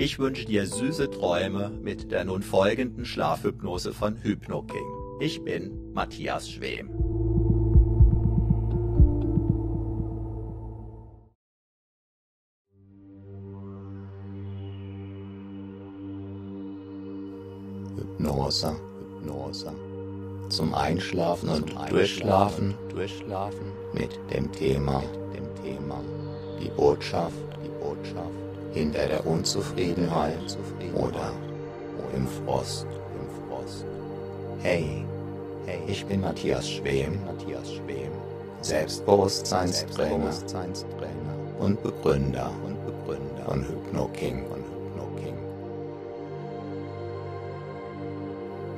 Ich wünsche dir süße Träume mit der nun folgenden Schlafhypnose von HypnoKing. Ich bin Matthias Schwem. Hypnose, Hypnose. Zum Einschlafen und Durchschlafen, Durchschlafen. Mit dem Thema, dem Thema, die Botschaft, die Botschaft hinter der Unzufriedenheit oder im Frost, im Frost. Hey, hey, ich bin Matthias Schwem, Matthias Schwem, Selbstbewusstseinstrainer und Begründer und Begründer von HypnoKing.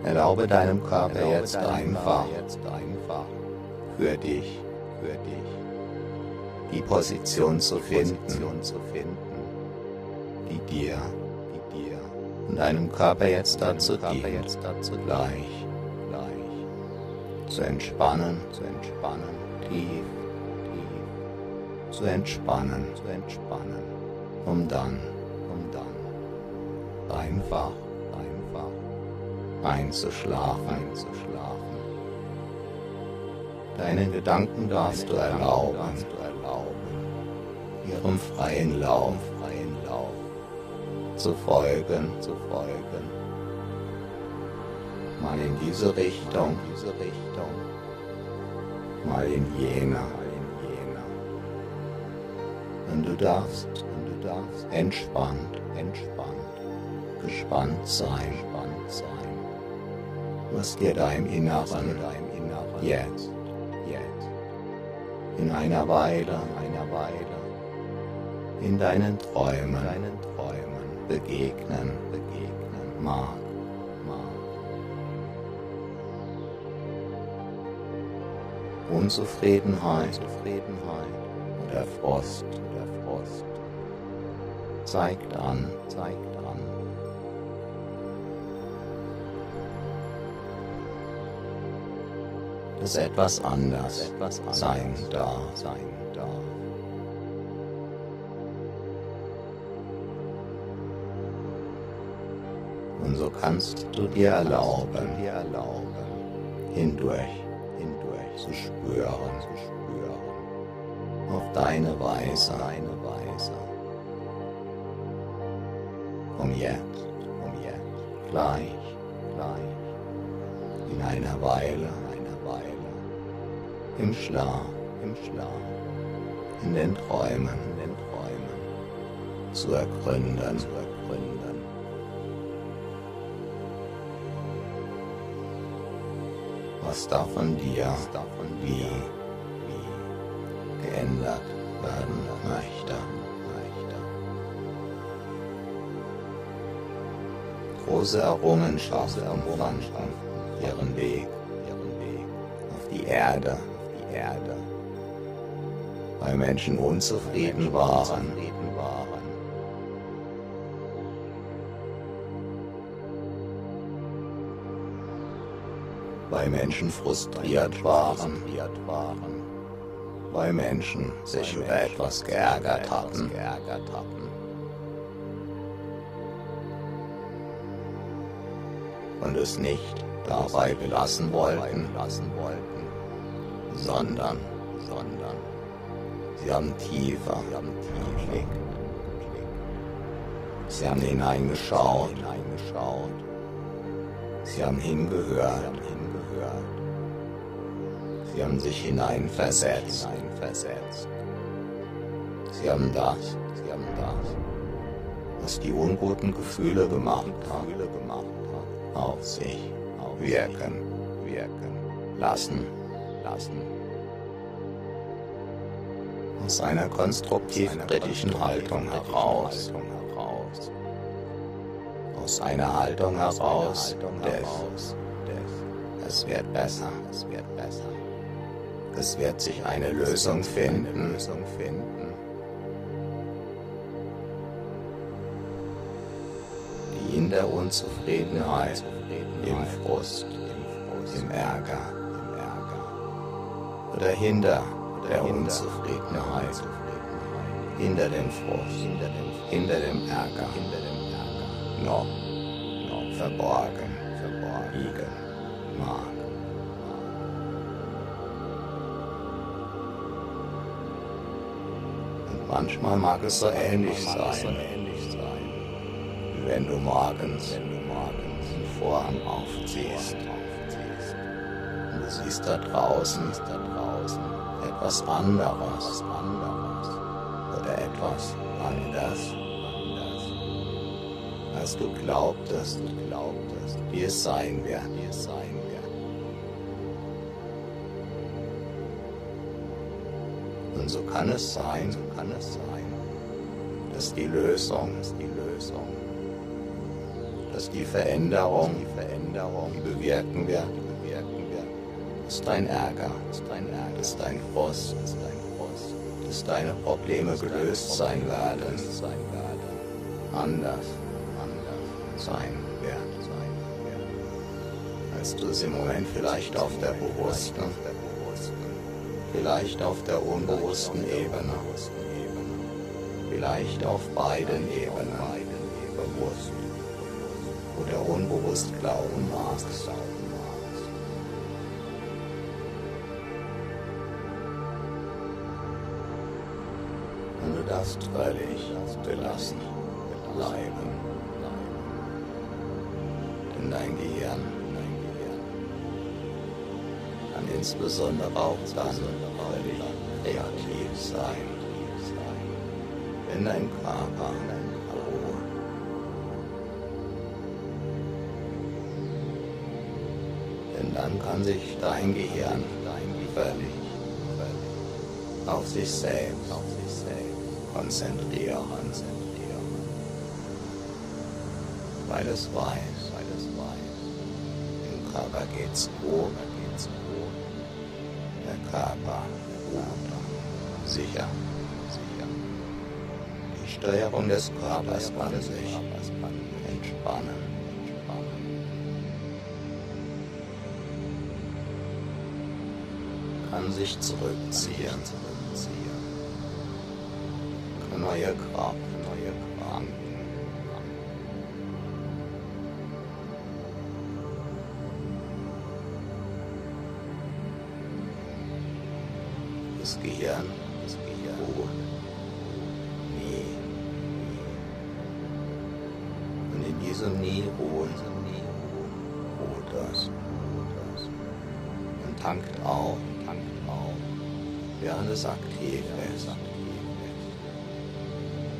Erlaube deinem Körper Erlaube jetzt, deinem einfach, jetzt einfach für dich, für dich. Die Position zu finden, und deinem Körper jetzt dazu dient, jetzt dazu gleich, gleich zu entspannen, zu entspannen, tief, tief, zu entspannen, zu entspannen, um dann, um dann einfach einzuschlafen, einzuschlafen. Deinen Gedanken darfst du erlauben, ihrem freien Lauf zu folgen, zu folgen. Mal in diese Richtung, diese Richtung, mal in jene, mal in jene. Und du darfst, und du darfst. Entspannt, entspannt, gespannt sein, gespannt sein. Was dir da im Inneren jetzt, jetzt, in einer Weile, einer Weile, in deinen Träumen, deinen Träumen begegnen, begegnen mag, mag. Unzufriedenheit, Zufriedenheit oder Frost, oder Frost zeigt an, zeigt dass etwas anders etwas sein darf. Sein darf. Kannst du dir erlauben, hindurch, hindurch zu spüren, auf deine Weise, deine Weise. Um jetzt, um jetzt, gleich, gleich, in einer Weile, im Schlaf, im Schlaf, in den Träumen, in den Träumen. Zu ergründen, zu ergründen. Was da von dir, wie, geändert werden möchte. Große Errungenschaften fanden ihren Weg auf die Erde, weil Menschen unzufrieden waren. Weil Menschen frustriert waren, weil Menschen sich über etwas geärgert hatten. Und es nicht dabei belassen wollten, sondern, sondern sie haben tiefer geblickt. Sie haben hineingeschaut, sie haben hingehört, sie haben sich hineinversetzt, sie haben das, sie haben das, was die unguten Gefühle gemacht haben, auf sich wirken, wirken, lassen, lassen. Aus einer konstruktiv-kritischen Haltung heraus, aus einer Haltung heraus, des, es wird besser, es wird besser. Es wird sich eine Lösung finden, die in der Unzufriedenheit im Frust, im Ärger, oder hinter der Unzufriedenheit, hinter dem Frust, hinter dem Ärger, noch, noch verborgen, liegen mag. Manchmal mag es so ähnlich sein, wenn du morgens Vorhang aufziehst. Und du siehst da draußen, etwas anderes, oder etwas anders, als du glaubtest, wie es sein wird, so kann es sein, so kann es sein, dass die Lösung, dass die Lösung dass die Veränderung, die Veränderung, die bewirken wird, die bewirken wird, dass dein Ärger, dass dein Ärger, dass dein Frust, dass dein Frust, dass deine Probleme gelöst sein werden, sein werden, anders, anders sein wird, sein wird, als du es im Moment vielleicht auf der bewussten, vielleicht auf der unbewussten Ebene, vielleicht auf beiden Ebenen, bewusst oder unbewusst glauben magst. Und du darfst völlig belassen bleiben. Denn dein Gehirn insbesondere auch dann völlig kreativ sein, wenn dein Körper denn dann kann sich dein Gehirn völlig auf sich selbst konzentrieren, weil es weiß, weil es weiß, dem Körper geht's gut, der Körper sicher. Die Steuerung des Körpers kann sich entspannen. kann sich zurückziehen. Kann neue Kraft, Das Gehirn, das Gehirn. Ruht nie. Und in diesem Nie ruhen, ruht das. Und tankt auf während es aktiv ist.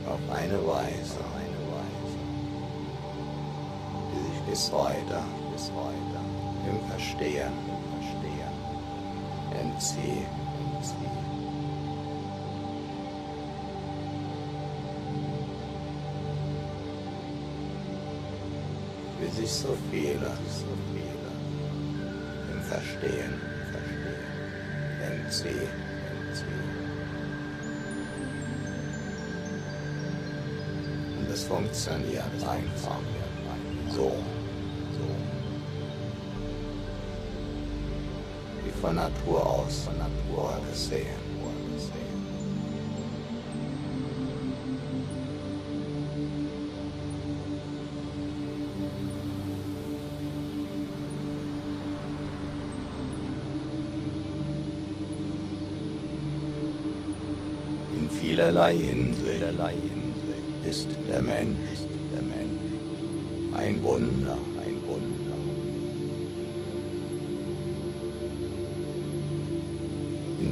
Auf eine Weise, die sich bis heute, bis heute. im Verstehen, entzieh, Wie sich so viele, so viele im Verstehen, Verstehen, entzieh, entzieh. Und es funktioniert einfach so. Von Natur aus, von Natur gesehen.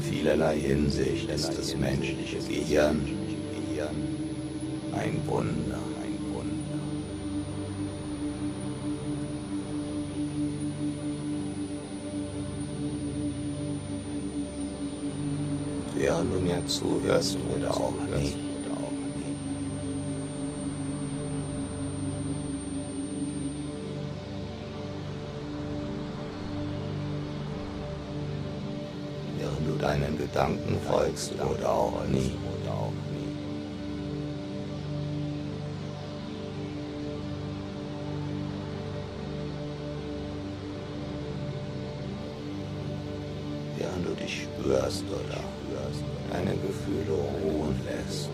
Vielerlei Hinsicht ist das menschliche Gehirn ein Wunder, ein Wunder. Während du mir zuhörst oder auch nicht, Gedanken folgst oder auch nie. Während du dich spürst oder deine Gefühle ruhen lässt.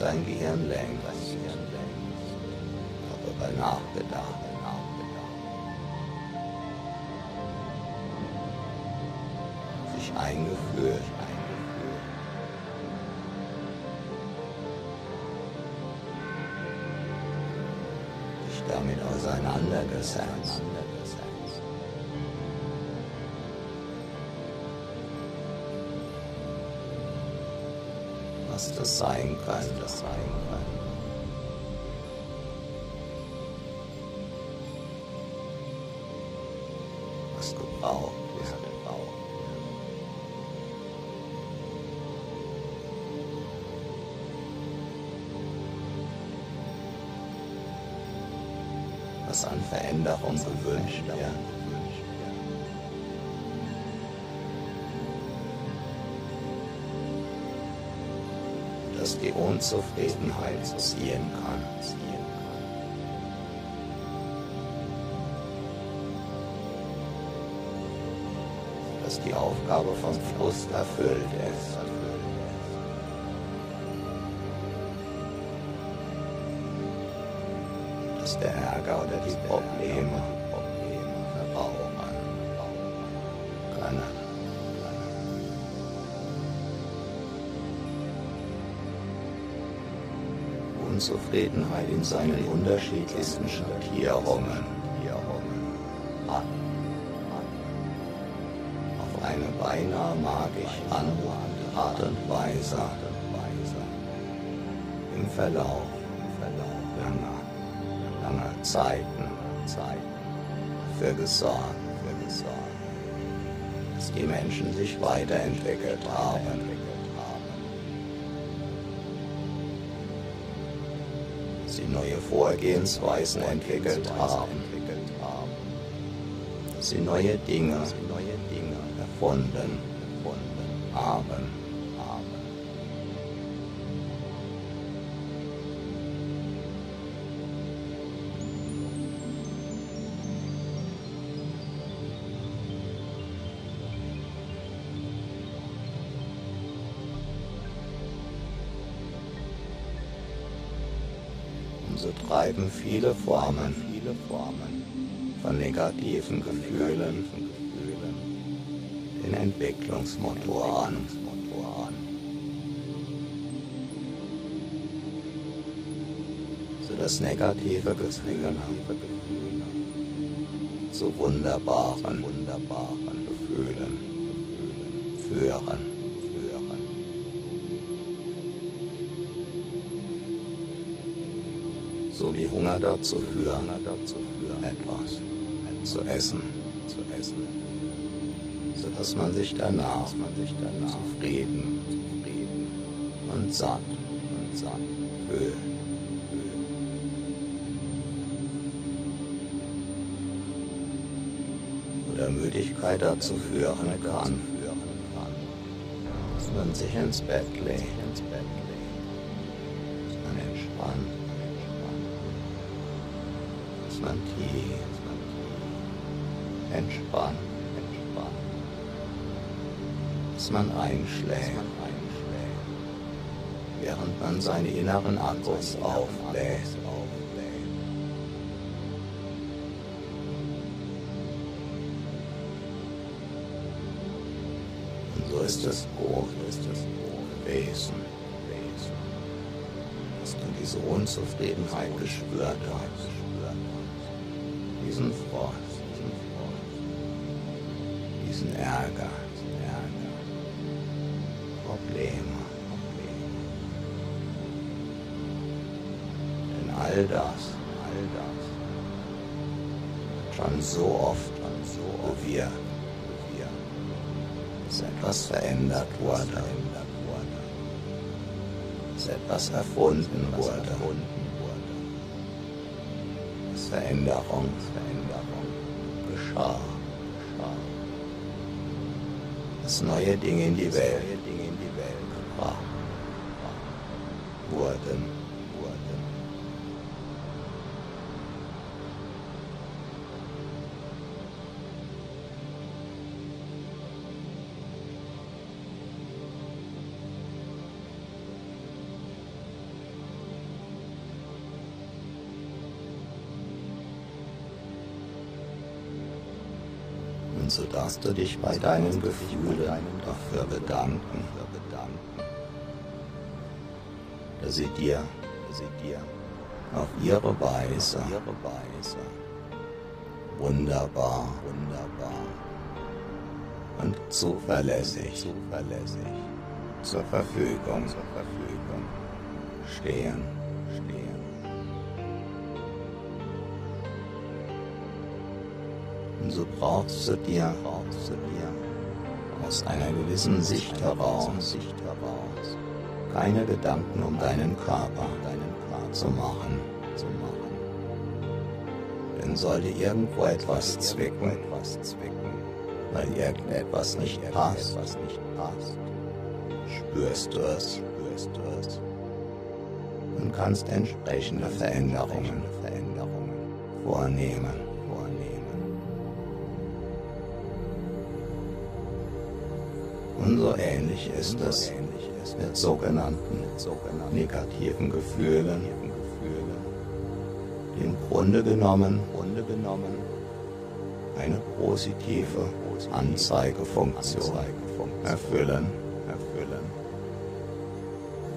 dein Gehirn lenkt. Nachgedacht. Sich eingeführt. Sich damit auseinandergesetzt. was das sein kann, das sein kann. Was an Veränderung gewünscht wird. das die Unzufriedenheit ziehen kann. Dass die Aufgabe vom Frust erfüllt ist. Oder die Probleme verbrauchen können. Unzufriedenheit in seinen unterschiedlichsten Schattierungen. Auf eine beinahe magisch anmutige Art und Weise im Verlauf langer Zeiten dafür gesorgt, dass die Menschen sich weiterentwickelt haben. sie neue Vorgehensweisen entwickelt haben, dass sie neue Dinge erfunden haben. So treiben viele Formen, viele Formen von negativen Gefühlen den Entwicklungsmotor an. So dass negative Gefühle zu wunderbaren, wunderbaren Gefühlen führen. Die Hunger dazu führen, etwas zu essen, zu essen, sodass man sich danach, zufrieden, und satt fühlt. Oder Müdigkeit dazu führen kann, dass man sich ins Bett legt, tief entspannt, entspannt, dass man einschläft, während man seine inneren Akkus aufbläht. Und so ist es gut, ist es gewesen, dass du diese Unzufriedenheit gespürt hast, diesen Frost diesen Ärger, Ärger, Probleme, Probleme. Denn all das, all das, schon so oft, schon so oft, wir, wir, dass etwas verändert wurde, dass etwas erfunden dass Veränderung, Veränderung. Geschah dass neue Dinge in die Welt, gebracht wurden. Darfst du dich bei deinen Gefühlen dafür bedanken, dass sie dir, auf ihre Weise, wunderbar, wunderbar und zuverlässig, zuverlässig zur Verfügung, zur Verfügung stehen, so brauchst du dir, aus einer gewissen Sicht heraus, Sicht heraus keine Gedanken um deinen Körper, zu machen, zu machen. Denn sollte irgendwo etwas zwicken, weil irgendetwas nicht passt, spürst du es, spürst du es und kannst entsprechende Veränderungen vornehmen. Und so ähnlich ist es mit sogenannten negativen Gefühlen, die im Grunde genommen eine positive Anzeigefunktion erfüllen,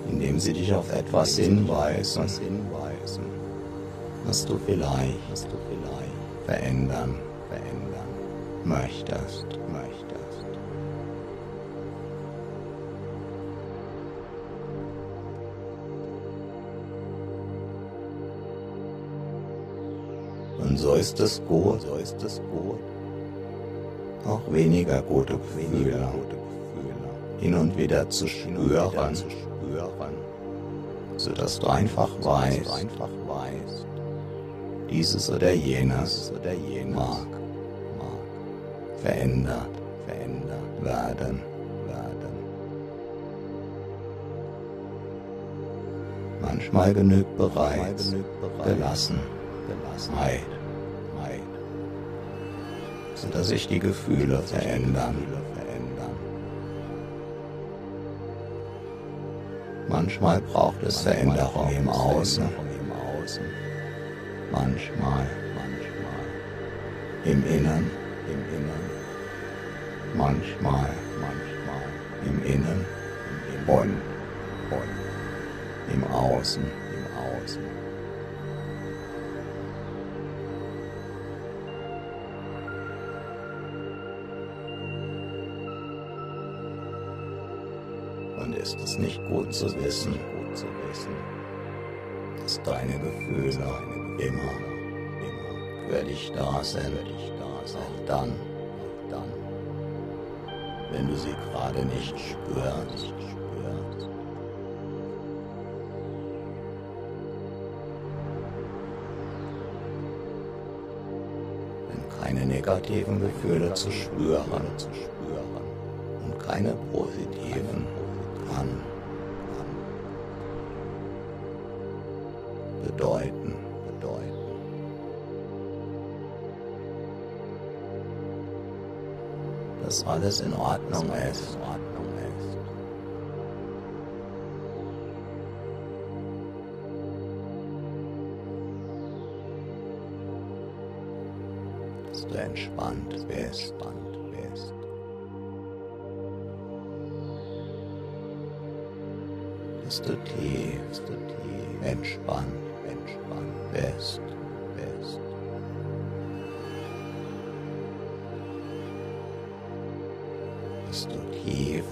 indem sie dich auf etwas hinweisen, was du vielleicht verändern, möchtest. So ist es gut, so ist es gut. Auch weniger gute Gefühle, hin und wieder zu spüren, sodass du einfach weißt, einfach weißt, dieses oder jenes oder jenes mag, mag verändert, verändert werden, werden. Manchmal genügt bereits gelassen, Gelassenheit sodass sich die Gefühle verändern. Manchmal braucht es Veränderung im Außen. Manchmal, manchmal im Innen, im Innen. Manchmal, manchmal im Innen und, und im Außen, im Außen. Ist es nicht gut zu wissen, gut zu wissen, dass deine Gefühle immer, immer für dich da sind, auch dann, dann, wenn du sie gerade nicht spürst. keine negativen Gefühle zu spüren, und keine positiven alles in Ordnung ist. du entspannt bist. Dass du tief, dass entspannt, entspannt bist.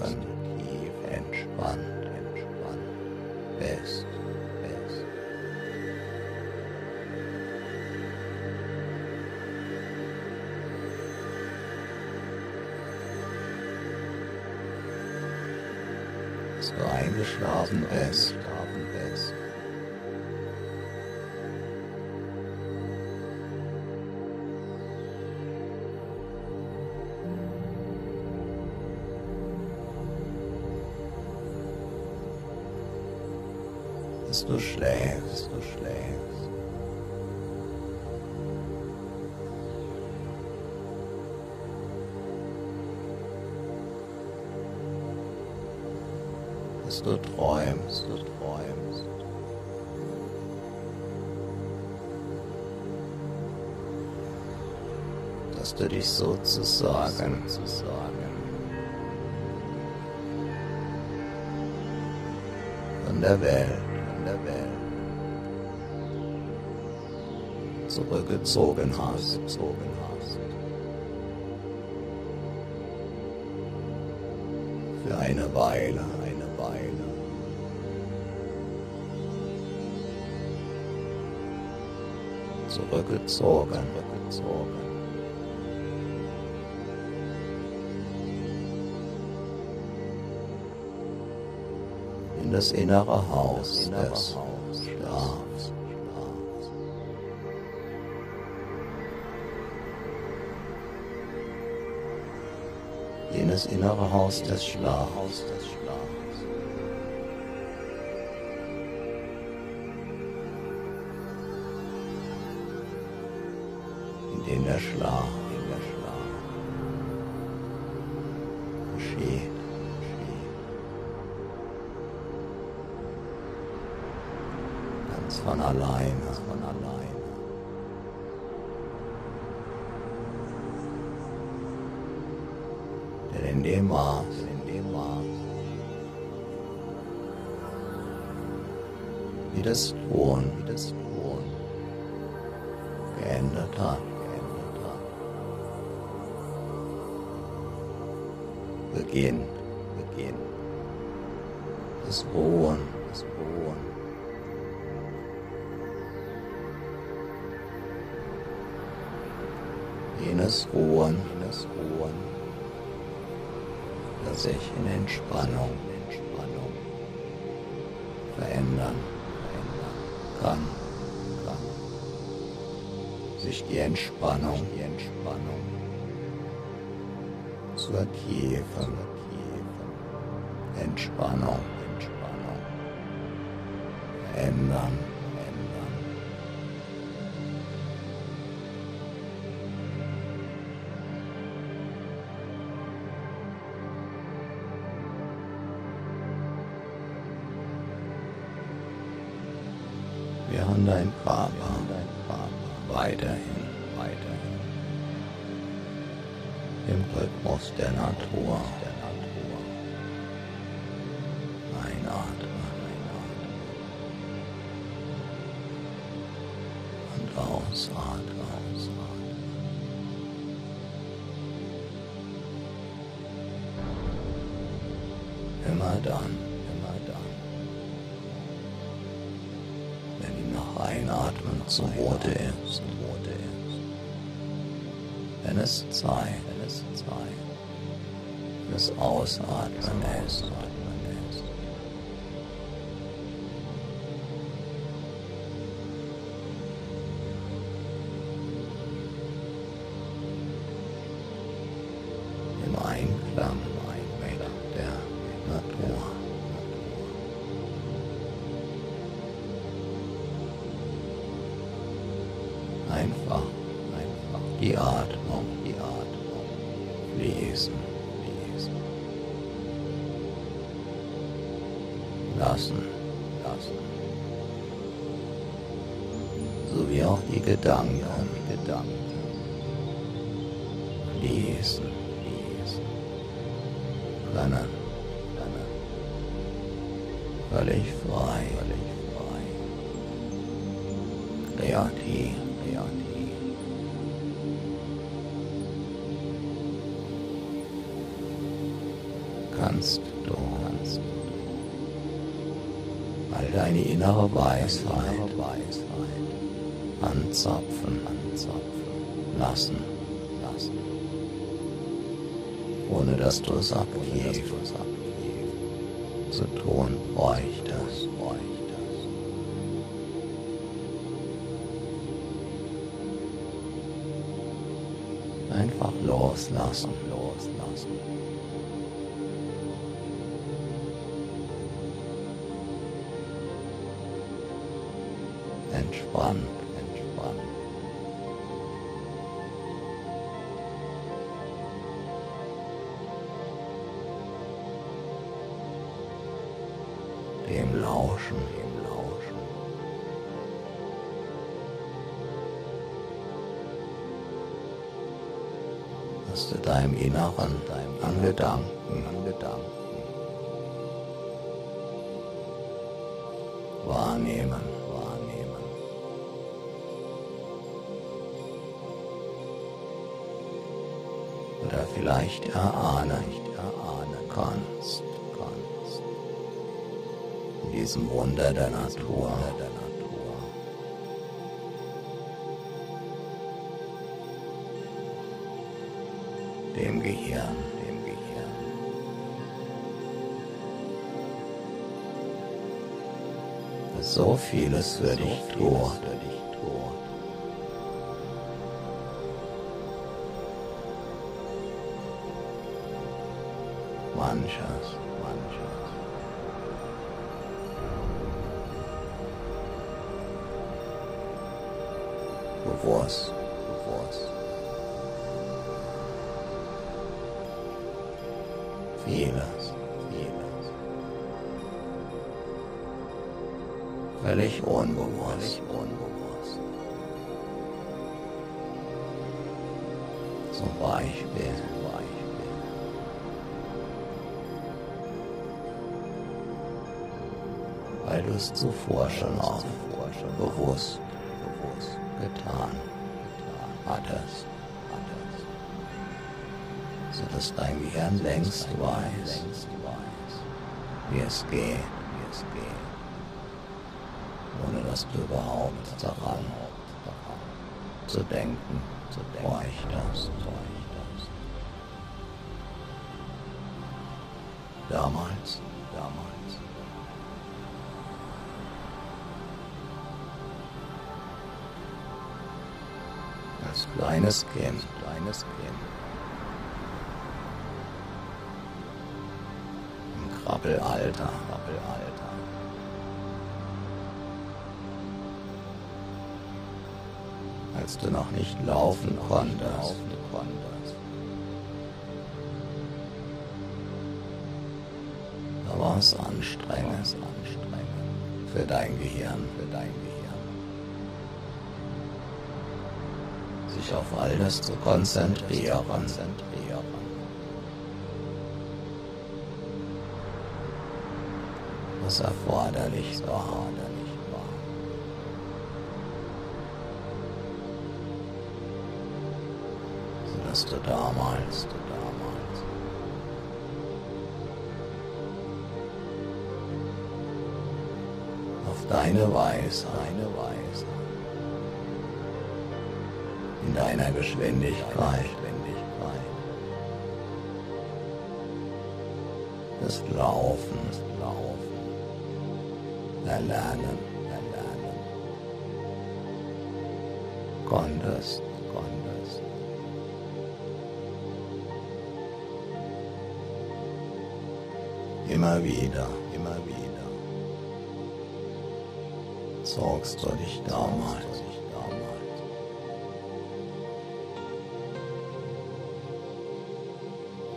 Und tief entspannt, entspannt bist. du eingeschlafen bist. Dass du schläfst, du schläfst. dass du träumst, du träumst. Dass du dich sozusagen, sozusagen von der Welt, zurückgezogen hast, zurückgezogen hast. Für eine Weile. zurückgezogen, zurückgezogen. In das innere Haus des Schlafs. Jenes innere Haus des Schlafs. Schlaf, der Schlaf geändert hat. begehen, begehen. Das Ruhen, das Ruhen. Jenes Ruhen, jenes Ruhen, das sich in Entspannung, Entspannung verändern, verändern kann. Sich die Entspannung, die Entspannung. Zur tiefen, Entspannung, Entspannung. Ändern, der Natur. Einatmen. Und ausatmen. Immer dann, immer dann, wenn die Einatmen zumute ist, wenn es Zeit, wenn es Zeit fürs Ausatmen ist. Im Einklang mit der Natur. Einfach, einfach die Atmung, die Atmung fließen. Lassen, lassen. So wie auch die Gedanken, die Gedanken fließen, fließen. Können, können. Völlig frei, völlig frei. Kreativ, kreativ. Innere Weisheit, anzapfen, lassen, lassen. Ohne dass du es aktiv, zu tun bräuchtest. Einfach loslassen, loslassen. Dass du deinem Inneren, deinem an Gedanken, an Gedanken wahrnehmen, wahrnehmen. Oder vielleicht erahnen, erahnen kannst, kannst. In diesem Wunder der Natur, der Natur. Dem Gehirn, dem Gehirn. So vieles für dich tut, für dich tut. Manches, manches. Bewusst, bewusst. Vieles, vieles. Völlig unbewusst, unbewusst. Zum Beispiel, zum Beispiel. Weil du es zuvor schon auch bewusst, bewusst getan, getan hattest sodass dein Gehirn längst weiß, wie es geht, wie es geht, ohne dass du überhaupt daran zu denken, zu bräuchtest. Damals, damals. Als kleines Kind, kleines Kind. Krabbelalter, Krabbelalter. Als du noch nicht laufen konntest. War es anstrengend, anstrengend für dein Gehirn, für dein Gehirn. Sich auf all das zu konzentrieren, konzentrieren. Was erforderlich war. Sodass du damals, du damals? Auf deine Weise, deine Weise, in deiner Geschwindigkeit, das Laufen, das Laufen, erlernen, erlernen, konntest, konntest. Immer wieder, immer wieder sorgst du dich damals.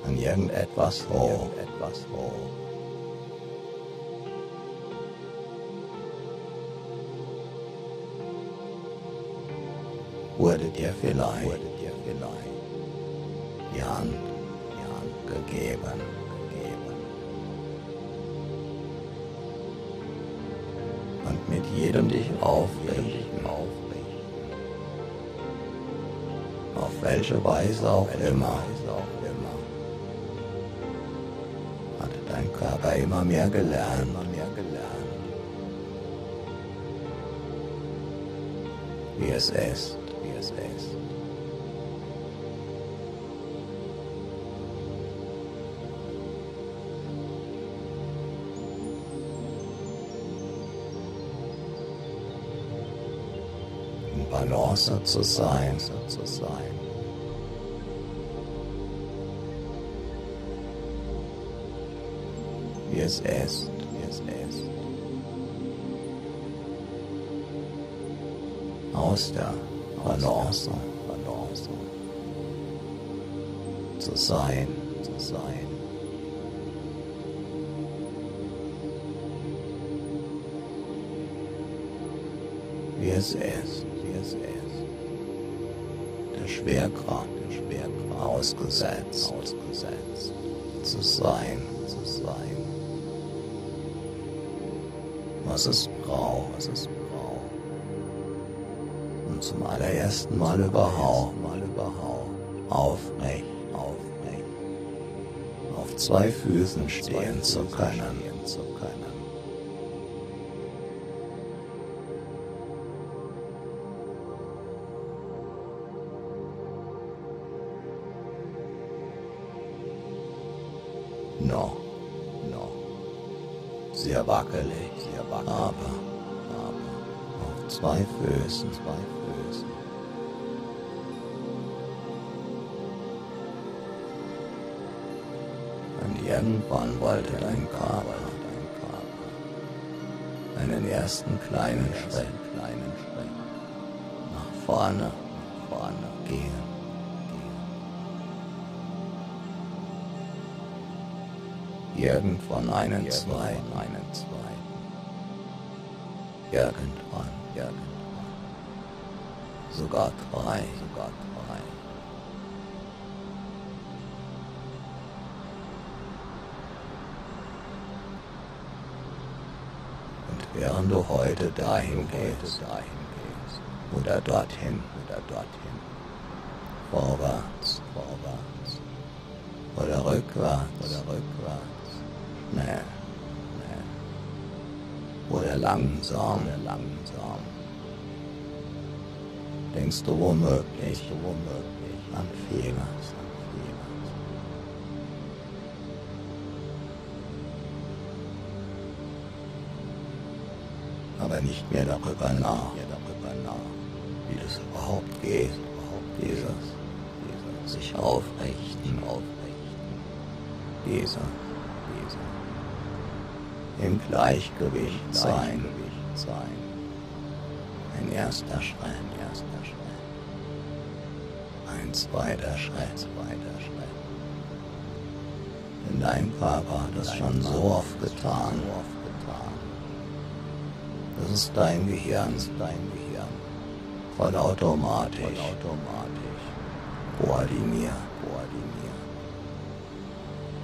An irgendetwas hoch, etwas hoch. Wurde dir vielleicht, wurde dir vielleicht die Hand, die Hand gegeben, gegeben. Und mit jedem dich aufrichten, aufrichten. Auf welche Weise auch immer. Hatte dein Körper immer mehr gelernt, immer mehr gelernt. Wie es ist, ist. in Balance zu sein, zu sein. Wie es ist, wie es ist. Aus der Balance, Balance. Zu sein, zu sein. Wie es ist, wie es ist. Der Schwerkraft, der Schwerkraft ausgesetzt, ausgesetzt. Zu sein, zu sein. Was es braucht, was es braucht. Zum allerersten Mal überhaupt, aufrecht, auf zwei Füßen stehen zu können, zwei zwei Füßen. Und irgendwann wollte dein Körper, dein Körper, einen ersten kleinen Schritt, kleinen Schritt nach vorne, nach vorne gehen. Irgendwann einen zweiten, einen zweiten. Irgendwann, irgendwann. Sogar drei, sogar drei. Und während du heute dahin gehst, dahin gehst, oder dorthin, oder dorthin, vorwärts, vorwärts, oder rückwärts, oder rückwärts, Nee, nee. Oder langsam, oder langsam. Denkst du womöglich, du womöglich an Fehler. Aber nicht mehr darüber nach, mehr darüber nach, wie das überhaupt geht, überhaupt dieses, sich aufrichten, aufrichten, dieser, dieser im Gleichgewicht sein. sein. Ein erster Schritt, Schritt. Ein zweiter Schritt, zweiter Schritt. Denn dein Körper hat das schon so oft getan. Das ist dein Gehirn, dein Gehirn. Vollautomatisch, vollautomatisch. Koordiniert, koordiniert.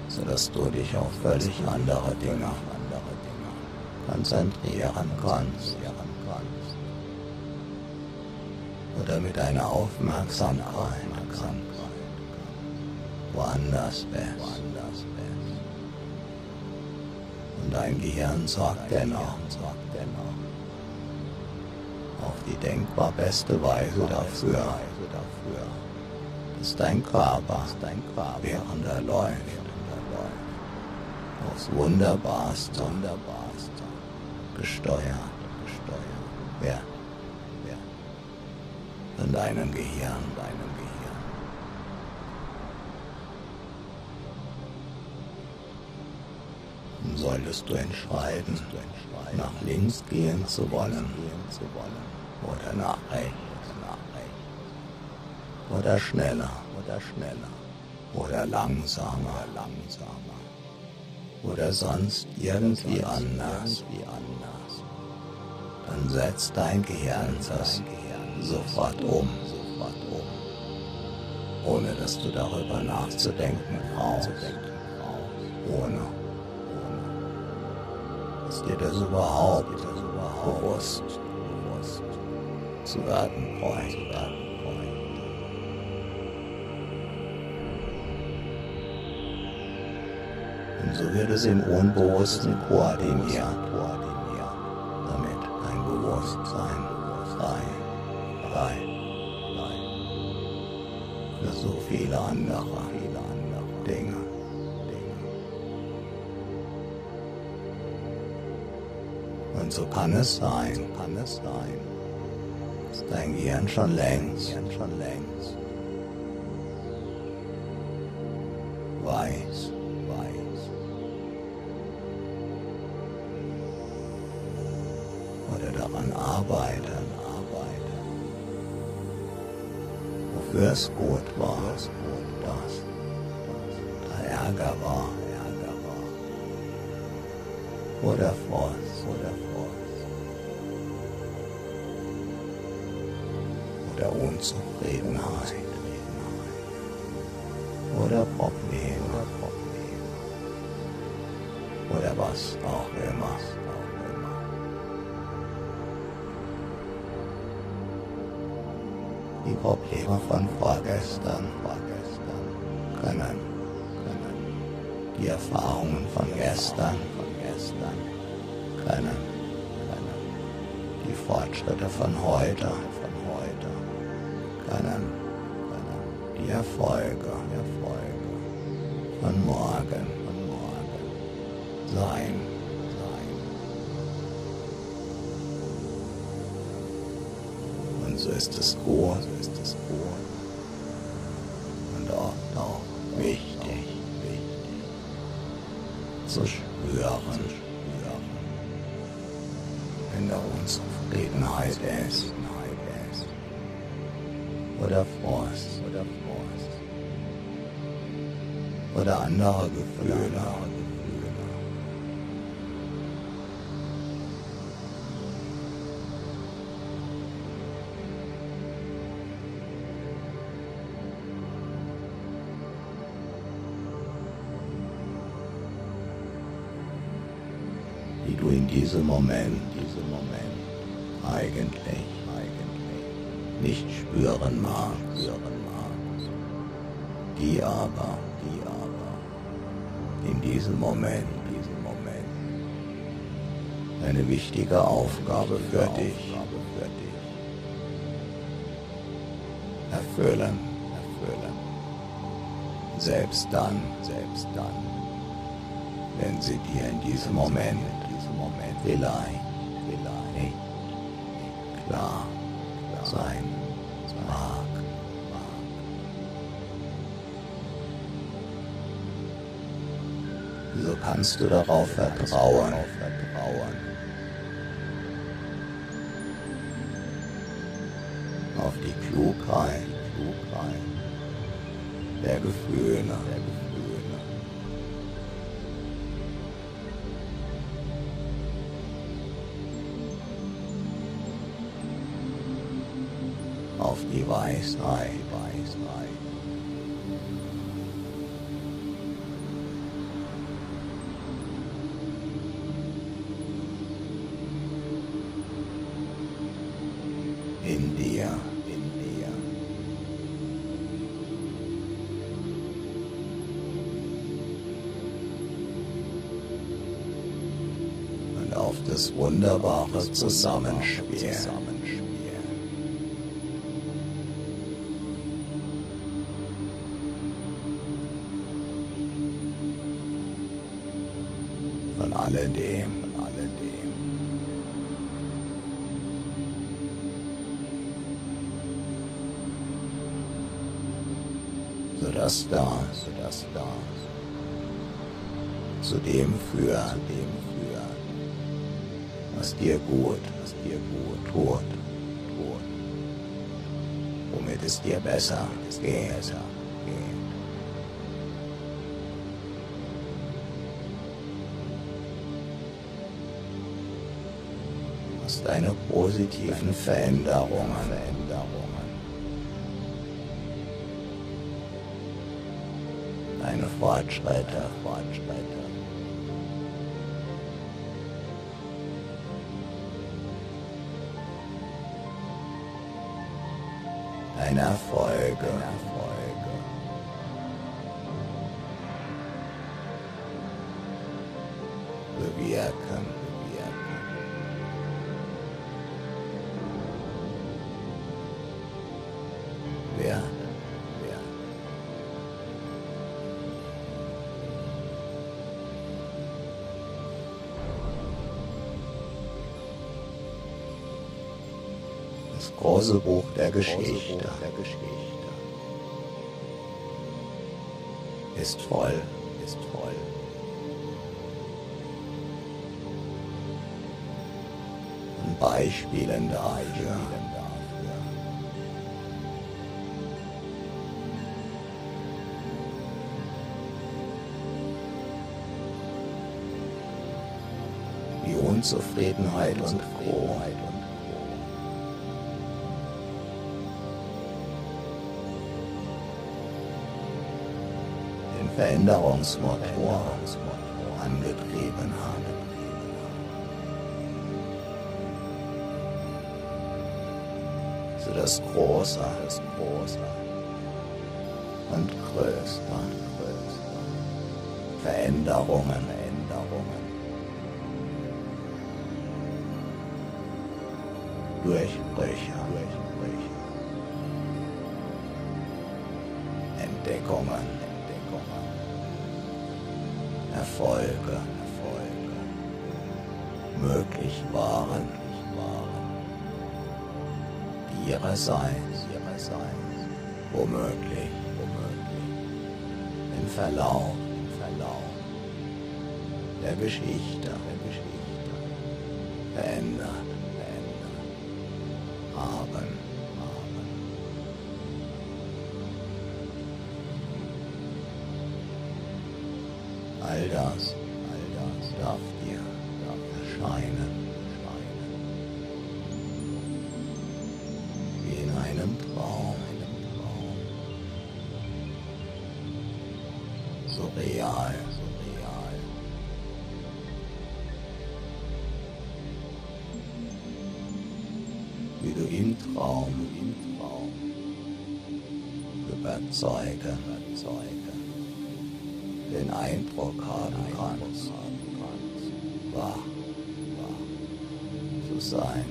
Sodass du dich auf völlig andere Dinge konzentrieren kannst. Oder mit Aufmerksamkeit woanders bist. Und dein Gehirn sagt dennoch, auf die denkbar beste Weise dafür, dass dein Körper, während er läuft, aufs Wunderbarste, gesteuert, wird von deinem Gehirn, deinem Gehirn. Solltest du entscheiden, nach links gehen zu wollen, oder nach rechts, nach rechts, oder schneller, oder schneller, oder langsamer, langsamer, oder sonst irgendwie anders, wie anders, dann setzt dein Gehirn das sofort um, ohne dass du darüber nachzudenken brauchst, ohne, dass dir das überhaupt, bewusst? Zu werden bräuchte. Und so wird es im Unbewussten koordiniert, viele andere, Dinge. Und so kann es sein, so kann es sein, dass dein Gehirn schon längst, schon längst weiß, weiß. Oder daran arbeitet, wofür es gut war, dass da Ärger war, Ärger war, oder Freude, oder Freude, oder Unzufriedenheit, oder Probleme, oder was auch immer. Die Probleme von vorgestern, vorgestern können, können. Die Erfahrungen von gestern, von gestern können, können. Die Fortschritte von heute, von heute können, können. Die Erfolge, Erfolge von morgen, von morgen sein. So ist es gut. Und auch, auch wichtig, wichtig, zu spüren, wenn da Unzufriedenheit ist, oder Frost, oder Frost, oder Gefühle, diesem Moment, diesem Moment. Eigentlich, eigentlich. Nicht spüren mag, spüren mag, die aber, die aber. In diesem Moment, diesem Moment. Eine wichtige Aufgabe für dich, für dich. Erfüllen, erfüllen. Selbst dann, selbst dann, wenn sie dir in diesem Moment vielleicht, vielleicht klar sein mag. So kannst du darauf vertrauen. auf das wunderbare Zusammenspiel. Von alledem, alledem. Sodass da, sodass da, zu dem für, zu dem für was dir gut, was dir gut tut, tut, womit es dir besser geht. Besser geht. aus deine positiven Veränderungen. Veränderungen. Deine Fortschritte, Fortschritte. Erfolge. Bewirken, bewirken. Das große Buch der Geschichte ist voll, ist voll. Von Beispielen dafür. Wie Unzufriedenheit und Frohheit Veränderungsmotor angetrieben haben. So das Große, das Große und Größte. Veränderungen, Veränderungen. Durchbrüche, Durchbrüche. Ihrerseits. Womöglich, womöglich. Im Verlauf, im Verlauf. Der Geschichte, der Geschichte. Verändert, verändert. Haben. All das, all das darf dir, erscheinen. Überzeugen den Eindruck haben kannst, wach zu sein.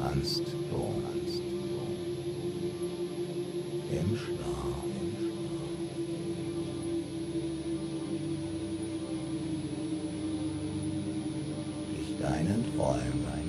Kannst du, im Schlaf, deinen Träumen